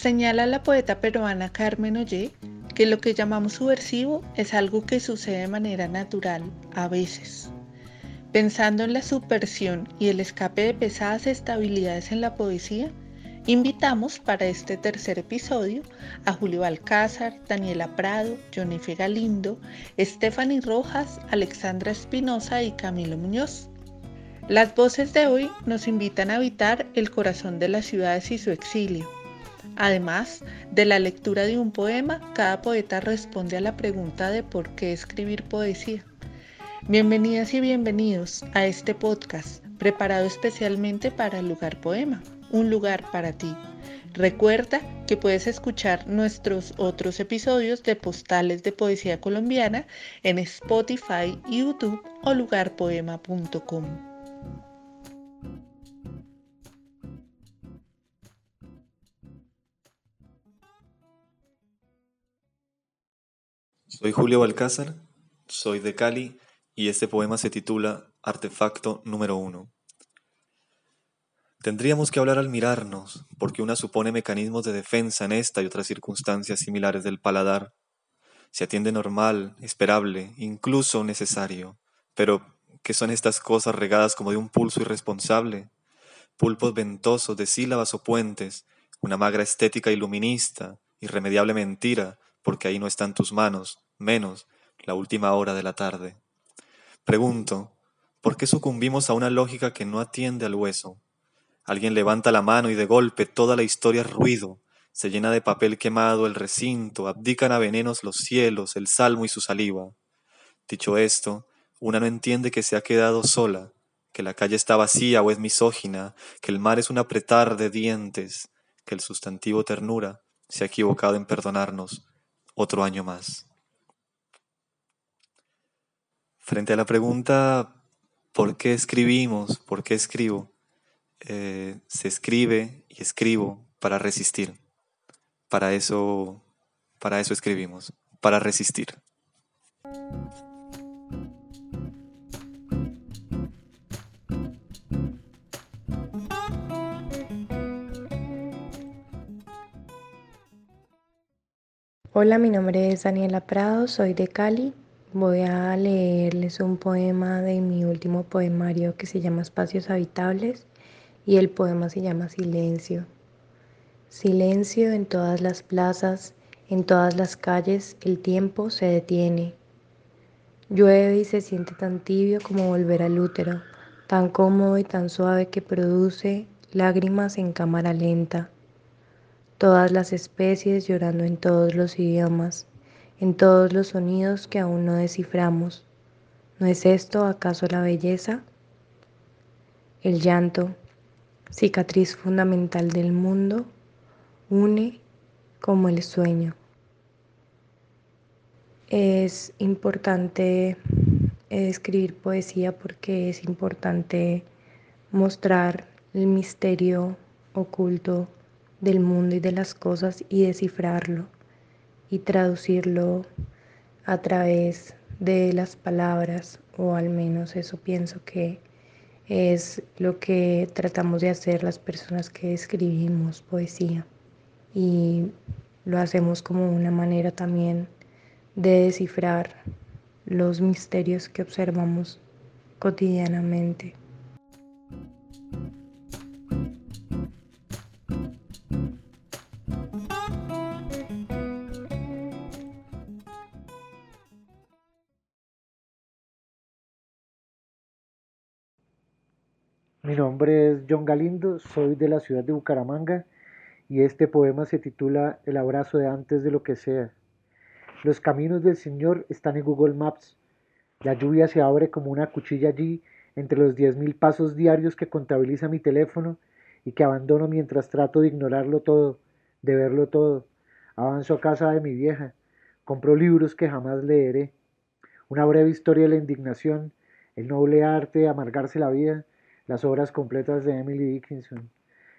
Señala la poeta peruana Carmen Ollé que lo que llamamos subversivo es algo que sucede de manera natural a veces. Pensando en la subversión y el escape de pesadas estabilidades en la poesía, invitamos para este tercer episodio a Julio Alcázar, Daniela Prado, F. Galindo, Stephanie Rojas, Alexandra Espinosa y Camilo Muñoz. Las voces de hoy nos invitan a habitar el corazón de las ciudades y su exilio Además de la lectura de un poema, cada poeta responde a la pregunta de por qué escribir poesía. Bienvenidas y bienvenidos a este podcast preparado especialmente para el lugar poema, un lugar para ti. Recuerda que puedes escuchar nuestros otros episodios de Postales de Poesía Colombiana en Spotify, YouTube o lugarpoema.com. Soy Julio Balcázar, soy de Cali y este poema se titula Artefacto número uno. Tendríamos que hablar al mirarnos, porque una supone mecanismos de defensa en esta y otras circunstancias similares del paladar. Se atiende normal, esperable, incluso necesario. Pero, ¿qué son estas cosas regadas como de un pulso irresponsable? Pulpos ventosos de sílabas o puentes, una magra estética iluminista, irremediable mentira, porque ahí no están tus manos, menos la última hora de la tarde. Pregunto, ¿por qué sucumbimos a una lógica que no atiende al hueso? Alguien levanta la mano y de golpe toda la historia es ruido, se llena de papel quemado el recinto, abdican a venenos los cielos, el salmo y su saliva. Dicho esto, una no entiende que se ha quedado sola, que la calle está vacía o es misógina, que el mar es un apretar de dientes, que el sustantivo ternura se ha equivocado en perdonarnos otro año más. Frente a la pregunta ¿por qué escribimos? ¿Por qué escribo? Eh, se escribe y escribo para resistir. Para eso, para eso escribimos, para resistir. Hola, mi nombre es Daniela Prado, soy de Cali Voy a leerles un poema de mi último poemario que se llama Espacios Habitables y el poema se llama Silencio. Silencio en todas las plazas, en todas las calles, el tiempo se detiene. Llueve y se siente tan tibio como volver al útero, tan cómodo y tan suave que produce lágrimas en cámara lenta. Todas las especies llorando en todos los idiomas en todos los sonidos que aún no desciframos. ¿No es esto acaso la belleza? El llanto, cicatriz fundamental del mundo, une como el sueño. Es importante escribir poesía porque es importante mostrar el misterio oculto del mundo y de las cosas y descifrarlo y traducirlo a través de las palabras, o al menos eso pienso que es lo que tratamos de hacer las personas que escribimos poesía. Y lo hacemos como una manera también de descifrar los misterios que observamos cotidianamente. Mi nombre es John Galindo, soy de la ciudad de Bucaramanga y este poema se titula El abrazo de antes de lo que sea. Los caminos del Señor están en Google Maps. La lluvia se abre como una cuchilla allí entre los diez mil pasos diarios que contabiliza mi teléfono y que abandono mientras trato de ignorarlo todo, de verlo todo. Avanzo a casa de mi vieja, compro libros que jamás leeré. Una breve historia de la indignación, el noble arte de amargarse la vida, las obras completas de Emily Dickinson.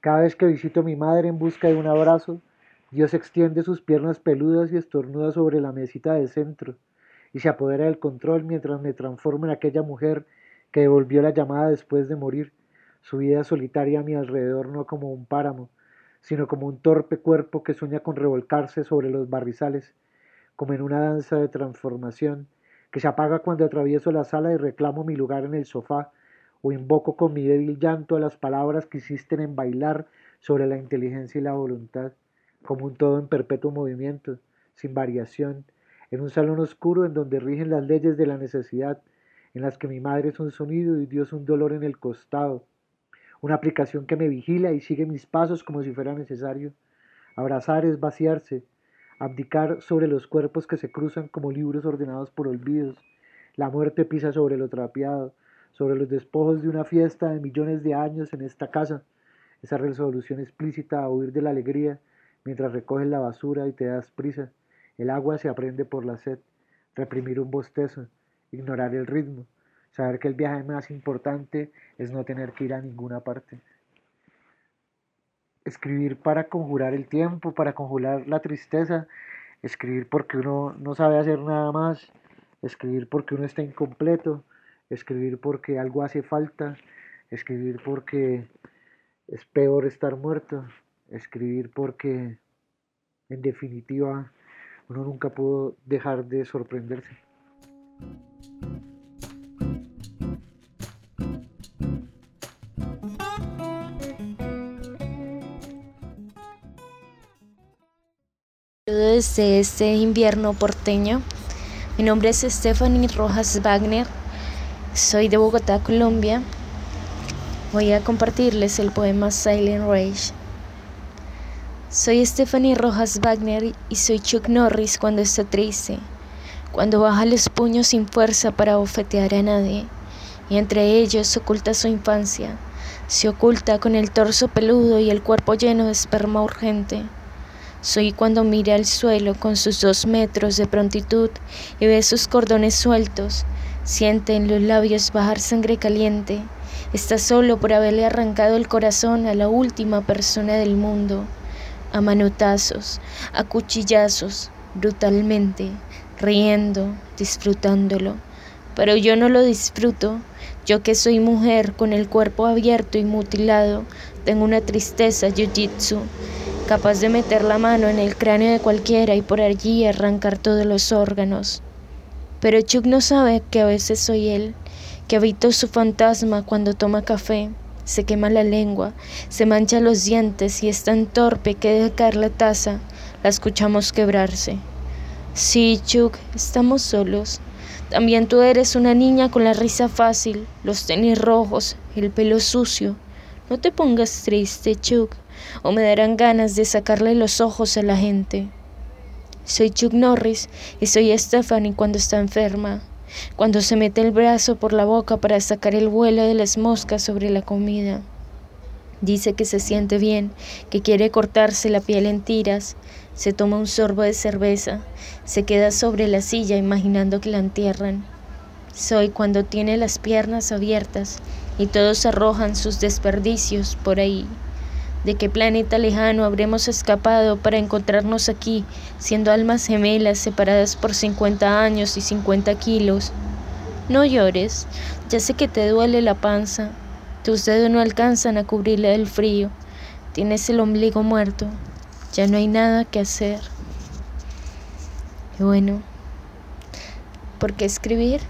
Cada vez que visito a mi madre en busca de un abrazo, Dios extiende sus piernas peludas y estornuda sobre la mesita del centro y se apodera del control mientras me transformo en aquella mujer que devolvió la llamada después de morir, su vida solitaria a mi alrededor no como un páramo, sino como un torpe cuerpo que sueña con revolcarse sobre los barrizales, como en una danza de transformación, que se apaga cuando atravieso la sala y reclamo mi lugar en el sofá, o invoco con mi débil llanto a las palabras que insisten en bailar sobre la inteligencia y la voluntad, como un todo en perpetuo movimiento, sin variación, en un salón oscuro en donde rigen las leyes de la necesidad, en las que mi madre es un sonido y Dios un dolor en el costado, una aplicación que me vigila y sigue mis pasos como si fuera necesario. Abrazar es vaciarse, abdicar sobre los cuerpos que se cruzan como libros ordenados por olvidos. La muerte pisa sobre lo trapeado, sobre los despojos de una fiesta de millones de años en esta casa. Esa resolución explícita a huir de la alegría mientras recoges la basura y te das prisa. El agua se aprende por la sed, reprimir un bostezo, ignorar el ritmo, saber que el viaje más importante es no tener que ir a ninguna parte. Escribir para conjurar el tiempo, para conjurar la tristeza, escribir porque uno no sabe hacer nada más, escribir porque uno está incompleto, escribir porque algo hace falta, escribir porque es peor estar muerto, escribir porque en definitiva uno nunca pudo dejar de sorprenderse. Desde este invierno porteño, mi nombre es Stephanie Rojas Wagner, soy de Bogotá, Colombia. Voy a compartirles el poema Silent Rage. Soy Stephanie Rojas Wagner y soy Chuck Norris cuando está triste, cuando baja los puños sin fuerza para bofetear a nadie, y entre ellos oculta su infancia, se oculta con el torso peludo y el cuerpo lleno de esperma urgente. Soy cuando mira al suelo con sus dos metros de prontitud y ve sus cordones sueltos, siente en los labios bajar sangre caliente, está solo por haberle arrancado el corazón a la última persona del mundo. A manotazos, a cuchillazos, brutalmente, riendo, disfrutándolo. Pero yo no lo disfruto, yo que soy mujer con el cuerpo abierto y mutilado, tengo una tristeza jiu-jitsu, capaz de meter la mano en el cráneo de cualquiera y por allí arrancar todos los órganos. Pero Chuck no sabe que a veces soy él, que habito su fantasma cuando toma café, se quema la lengua, se mancha los dientes y es tan torpe que deja caer la taza, la escuchamos quebrarse. Sí, Chuck, estamos solos. También tú eres una niña con la risa fácil, los tenis rojos, el pelo sucio. No te pongas triste, Chuck, o me darán ganas de sacarle los ojos a la gente. Soy Chuck Norris y soy Stephanie cuando está enferma cuando se mete el brazo por la boca para sacar el vuelo de las moscas sobre la comida. Dice que se siente bien, que quiere cortarse la piel en tiras, se toma un sorbo de cerveza, se queda sobre la silla imaginando que la entierran. Soy cuando tiene las piernas abiertas y todos arrojan sus desperdicios por ahí. ¿De qué planeta lejano habremos escapado para encontrarnos aquí, siendo almas gemelas separadas por 50 años y 50 kilos? No llores, ya sé que te duele la panza, tus dedos no alcanzan a cubrirle el frío, tienes el ombligo muerto, ya no hay nada que hacer. Y bueno, ¿por qué escribir?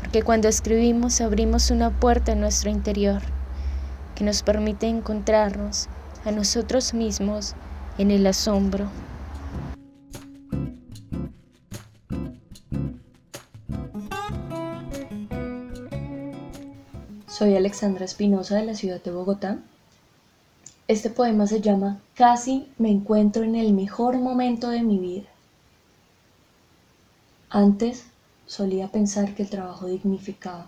Porque cuando escribimos abrimos una puerta en nuestro interior que nos permite encontrarnos a nosotros mismos en el asombro. Soy Alexandra Espinosa de la ciudad de Bogotá. Este poema se llama Casi me encuentro en el mejor momento de mi vida. Antes solía pensar que el trabajo dignificaba.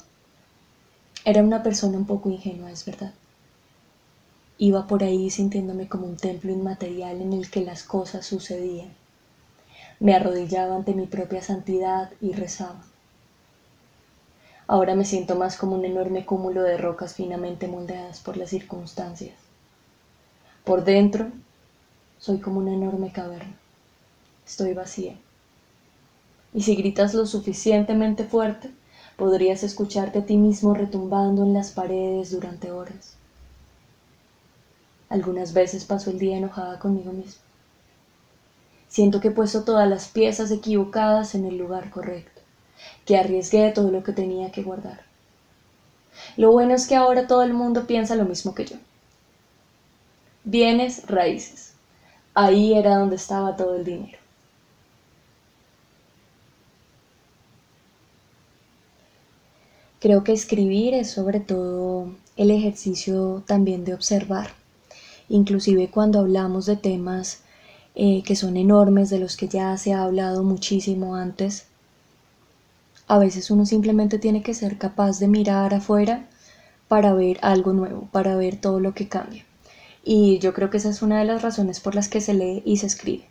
Era una persona un poco ingenua, es verdad. Iba por ahí sintiéndome como un templo inmaterial en el que las cosas sucedían. Me arrodillaba ante mi propia santidad y rezaba. Ahora me siento más como un enorme cúmulo de rocas finamente moldeadas por las circunstancias. Por dentro, soy como una enorme caverna. Estoy vacía. Y si gritas lo suficientemente fuerte, podrías escucharte a ti mismo retumbando en las paredes durante horas. Algunas veces paso el día enojada conmigo misma. Siento que he puesto todas las piezas equivocadas en el lugar correcto, que arriesgué todo lo que tenía que guardar. Lo bueno es que ahora todo el mundo piensa lo mismo que yo. Bienes raíces. Ahí era donde estaba todo el dinero. Creo que escribir es sobre todo el ejercicio también de observar, inclusive cuando hablamos de temas eh, que son enormes, de los que ya se ha hablado muchísimo antes, a veces uno simplemente tiene que ser capaz de mirar afuera para ver algo nuevo, para ver todo lo que cambia. Y yo creo que esa es una de las razones por las que se lee y se escribe,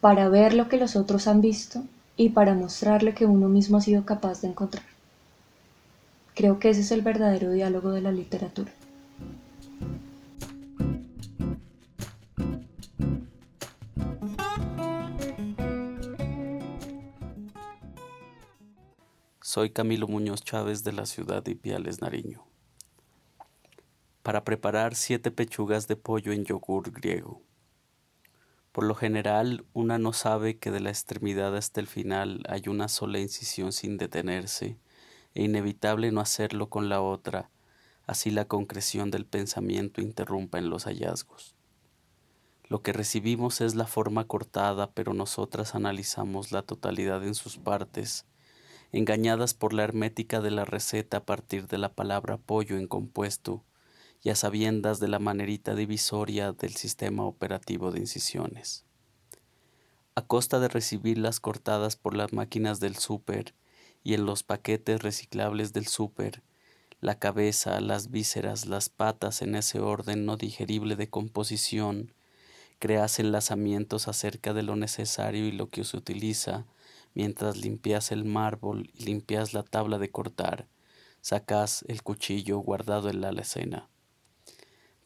para ver lo que los otros han visto y para mostrarle que uno mismo ha sido capaz de encontrar. Creo que ese es el verdadero diálogo de la literatura. Soy Camilo Muñoz Chávez de la ciudad de Ipiales, Nariño. Para preparar siete pechugas de pollo en yogur griego. Por lo general, una no sabe que de la extremidad hasta el final hay una sola incisión sin detenerse e inevitable no hacerlo con la otra, así la concreción del pensamiento interrumpa en los hallazgos. Lo que recibimos es la forma cortada, pero nosotras analizamos la totalidad en sus partes, engañadas por la hermética de la receta a partir de la palabra pollo en compuesto y a sabiendas de la manerita divisoria del sistema operativo de incisiones. A costa de recibirlas cortadas por las máquinas del súper y en los paquetes reciclables del súper, la cabeza, las vísceras, las patas en ese orden no digerible de composición, creas enlazamientos acerca de lo necesario y lo que se utiliza, mientras limpias el mármol y limpias la tabla de cortar, sacas el cuchillo guardado en la alacena.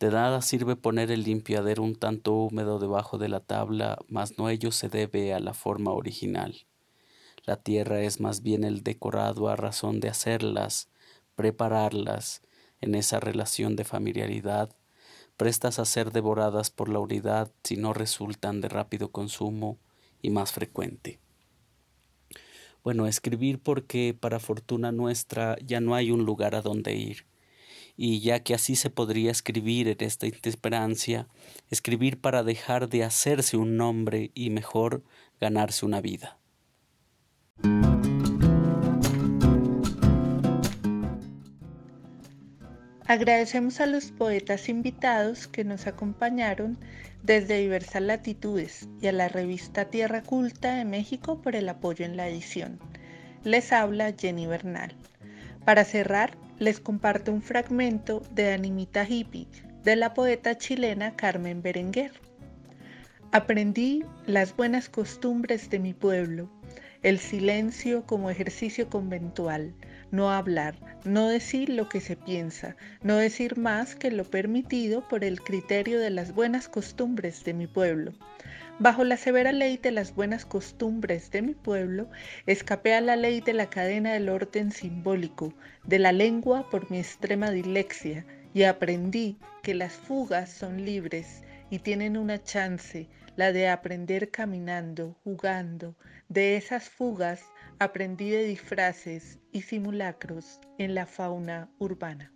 De nada sirve poner el limpiadero un tanto húmedo debajo de la tabla, mas no ello se debe a la forma original. La tierra es más bien el decorado a razón de hacerlas, prepararlas, en esa relación de familiaridad, prestas a ser devoradas por la unidad si no resultan de rápido consumo y más frecuente. Bueno, escribir porque para fortuna nuestra ya no hay un lugar a donde ir. Y ya que así se podría escribir en esta intesperancia, escribir para dejar de hacerse un nombre y mejor ganarse una vida. Agradecemos a los poetas invitados que nos acompañaron desde diversas latitudes y a la revista Tierra Culta de México por el apoyo en la edición. Les habla Jenny Bernal. Para cerrar, les comparto un fragmento de Animita Hippie de la poeta chilena Carmen Berenguer. Aprendí las buenas costumbres de mi pueblo el silencio como ejercicio conventual, no hablar, no decir lo que se piensa, no decir más que lo permitido por el criterio de las buenas costumbres de mi pueblo. Bajo la severa ley de las buenas costumbres de mi pueblo, escapé a la ley de la cadena del orden simbólico, de la lengua por mi extrema dilexia, y aprendí que las fugas son libres y tienen una chance, la de aprender caminando, jugando. De esas fugas aprendí de disfraces y simulacros en la fauna urbana.